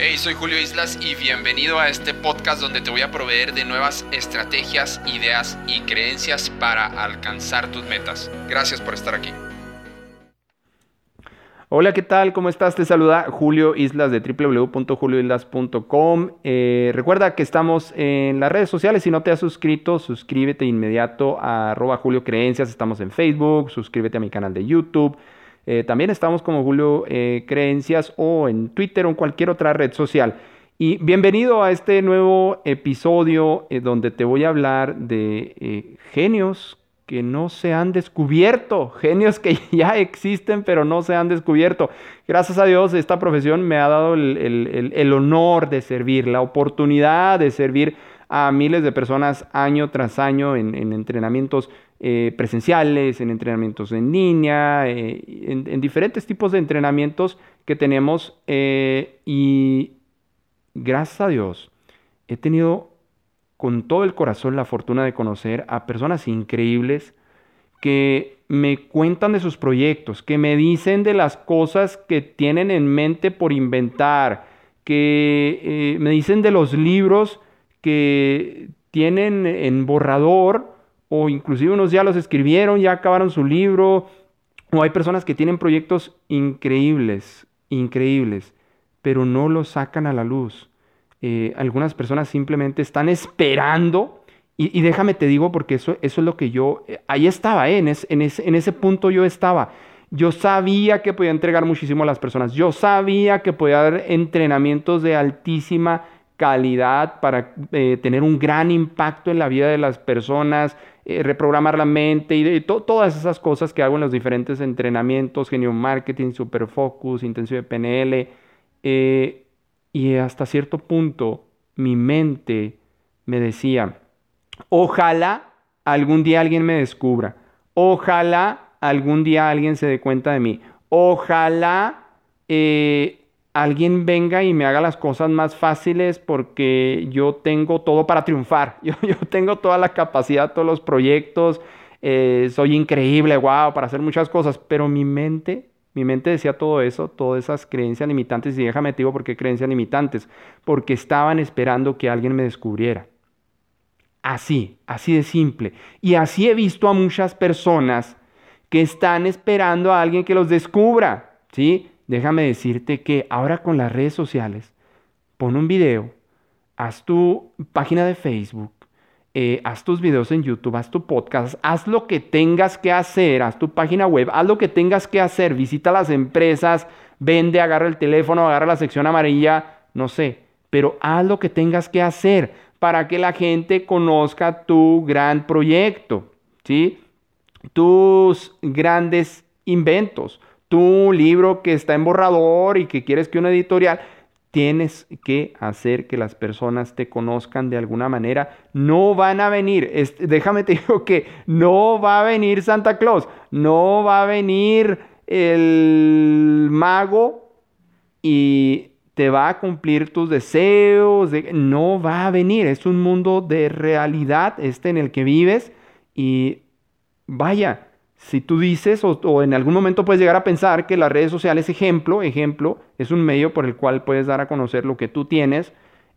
Hey, soy Julio Islas y bienvenido a este podcast donde te voy a proveer de nuevas estrategias, ideas y creencias para alcanzar tus metas. Gracias por estar aquí. Hola, ¿qué tal? ¿Cómo estás? Te saluda Julio Islas de www.julioislas.com. Eh, recuerda que estamos en las redes sociales. Si no te has suscrito, suscríbete inmediato a Julio Creencias. Estamos en Facebook, suscríbete a mi canal de YouTube. Eh, también estamos como Julio eh, Creencias o en Twitter o en cualquier otra red social. Y bienvenido a este nuevo episodio eh, donde te voy a hablar de genios que no se han descubierto, genios que ya existen pero no se han descubierto. Gracias a Dios esta profesión me ha dado el honor de servir, la oportunidad de servir a miles de personas año tras año en, entrenamientos eh, presenciales, en entrenamientos en línea, eh, en, diferentes tipos de entrenamientos que tenemos eh, y gracias a Dios he tenido con todo el corazón la fortuna de conocer a personas increíbles que me cuentan de sus proyectos, que me dicen de las cosas que tienen en mente por inventar, que me dicen de los libros que tienen en borrador o inclusive unos ya los escribieron, ya acabaron su libro, o hay personas que tienen proyectos increíbles, increíbles, pero no los sacan a la luz. Eh, algunas personas simplemente están esperando, y, déjame te digo porque eso, eso es lo que yo, eh, ahí estaba, eh, en, en, en ese punto yo estaba. Yo sabía que podía entregar muchísimo a las personas, yo sabía que podía dar entrenamientos de altísima calidad, para eh, tener un gran impacto en la vida de las personas, eh, reprogramar la mente y todas esas cosas que hago en los diferentes entrenamientos, genio marketing, super focus, intensivo de PNL. Eh, y hasta cierto punto mi mente me decía, ojalá algún día alguien me descubra, ojalá algún día alguien se dé cuenta de mí, ojalá alguien venga y me haga las cosas más fáciles porque yo tengo todo para triunfar. Yo, tengo toda la capacidad, todos los proyectos, eh, soy increíble, wow, para hacer muchas cosas, pero mi mente, mi mente decía todo eso, todas esas creencias limitantes, y déjame te digo por qué creencias limitantes, porque estaban esperando que alguien me descubriera. Así, así de simple. Y así he visto a muchas personas que están esperando a alguien que los descubra, ¿sí? Déjame decirte que ahora con las redes sociales, pon un video, haz tu página de Facebook, eh, haz tus videos en YouTube, haz tu podcast, haz lo que tengas que hacer, haz tu página web, haz lo que tengas que hacer, visita las empresas, vende, agarra el teléfono, agarra la sección amarilla, no sé, pero haz lo que tengas que hacer para que la gente conozca tu gran proyecto, ¿sí? Tus grandes inventos, tu libro que está en borrador y que quieres que una editorial, tienes que hacer que las personas te conozcan de alguna manera. No van a venir, déjame te digo que no va a venir Santa Claus, no va a venir el mago y te va a cumplir tus deseos, no va a venir, es un mundo de realidad este en el que vives y vaya, si tú dices o, en algún momento puedes llegar a pensar que las redes sociales, ejemplo, ejemplo, es un medio por el cual puedes dar a conocer lo que tú tienes,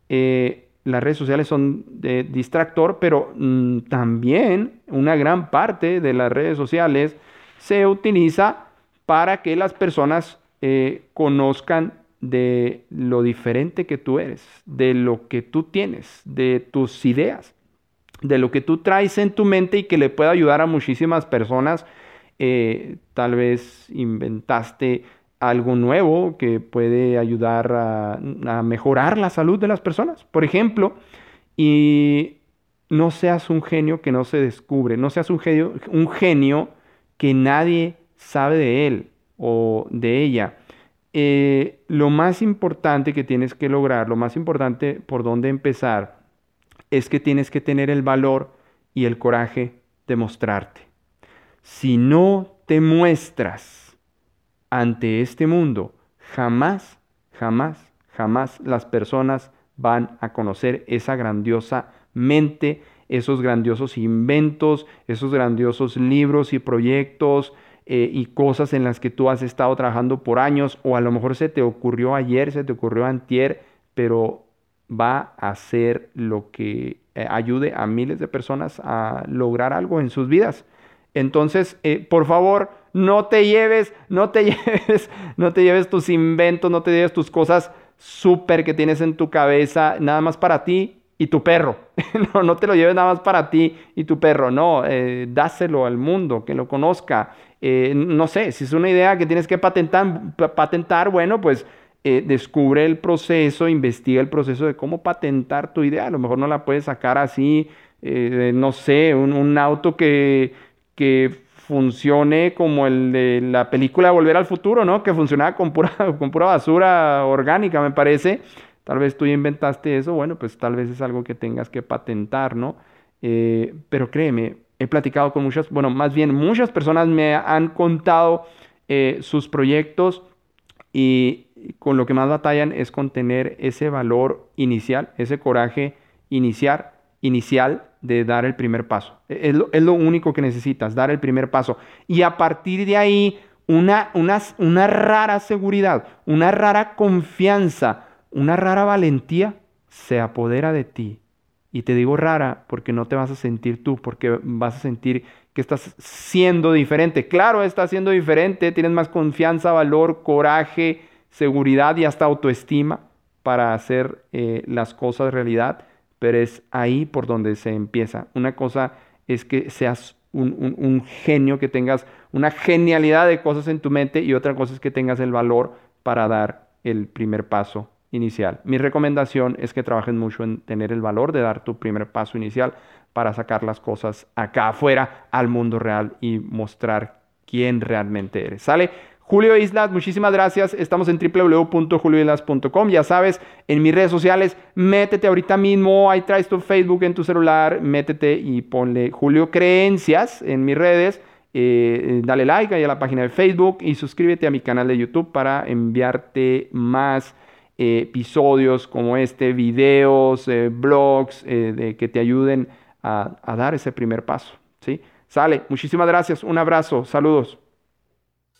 eh, las redes sociales son de distractor, pero mm, también una gran parte de las redes sociales se utiliza para que las personas eh, conozcan de lo diferente que tú eres, de lo que tú tienes, de tus ideas de lo que tú traes en tu mente y que le pueda ayudar a muchísimas personas. Eh, tal vez inventaste algo nuevo que puede ayudar a, mejorar la salud de las personas, por ejemplo, y no seas un genio que no se descubre, no seas un genio, un genio que nadie sabe de él o de ella. Eh, lo más importante que tienes que lograr, lo más importante por dónde empezar, es que tienes que tener el valor y el coraje de mostrarte. Si no te muestras ante este mundo, jamás, jamás, jamás las personas van a conocer esa grandiosa mente, esos grandiosos inventos, esos grandiosos libros y proyectos eh, y cosas en las que tú has estado trabajando por años o a lo mejor se te ocurrió ayer, se te ocurrió antier, pero va a ser lo que eh, ayude a miles de personas a lograr algo en sus vidas. Entonces, eh, por favor, no te lleves, no te lleves, no te lleves tus inventos, no te lleves tus cosas súper que tienes en tu cabeza, nada más para ti y tu perro. no, no te lo lleves nada más para ti y tu perro, no, eh, dáselo al mundo, que lo conozca. No sé, si es una idea que tienes que patentar, patentar bueno, pues eh, descubre el proceso, investiga el proceso de cómo patentar tu idea. A lo mejor no la puedes sacar así, no sé, un, auto que, que funcione como el de la película Volver al Futuro, ¿no? Que funcionaba con pura, con pura basura orgánica, me parece. Tal vez tú inventaste eso, bueno, pues tal vez es algo que tengas que patentar, ¿no? Eh, pero créeme, he platicado con muchas, bueno, más bien muchas personas me han contado eh, sus proyectos y con lo que más batallan es con tener ese valor inicial, ese coraje inicial, inicial de dar el primer paso. E, es lo, es lo, único que necesitas, dar el primer paso. Y a partir de ahí, una, una, una rara seguridad, una rara confianza, una rara valentía se apodera de ti. Y te digo rara porque no te vas a sentir tú, porque vas a sentir que estás siendo diferente. Claro, estás siendo diferente, tienes más confianza, valor, coraje, seguridad y hasta autoestima para hacer eh, las cosas realidad, pero es ahí por donde se empieza. Una cosa es que seas un, un genio, que tengas una genialidad de cosas en tu mente y otra cosa es que tengas el valor para dar el primer paso inicial. Mi recomendación es que trabajes mucho en tener el valor de dar tu primer paso inicial para sacar las cosas acá afuera al mundo real y mostrar quién realmente eres. ¿Sale? Julio Islas, muchísimas gracias. Estamos en www.julioislas.com. Ya sabes, en mis redes sociales, métete ahorita mismo. Ahí traes tu Facebook en tu celular. Métete y ponle Julio Creencias en mis redes. Eh, dale like ahí a la página de Facebook y suscríbete a mi canal de YouTube para enviarte más episodios como este, videos, eh, blogs eh, de, que te ayuden a, a, dar ese primer paso. ¿sí? Sale, muchísimas gracias, un abrazo, saludos.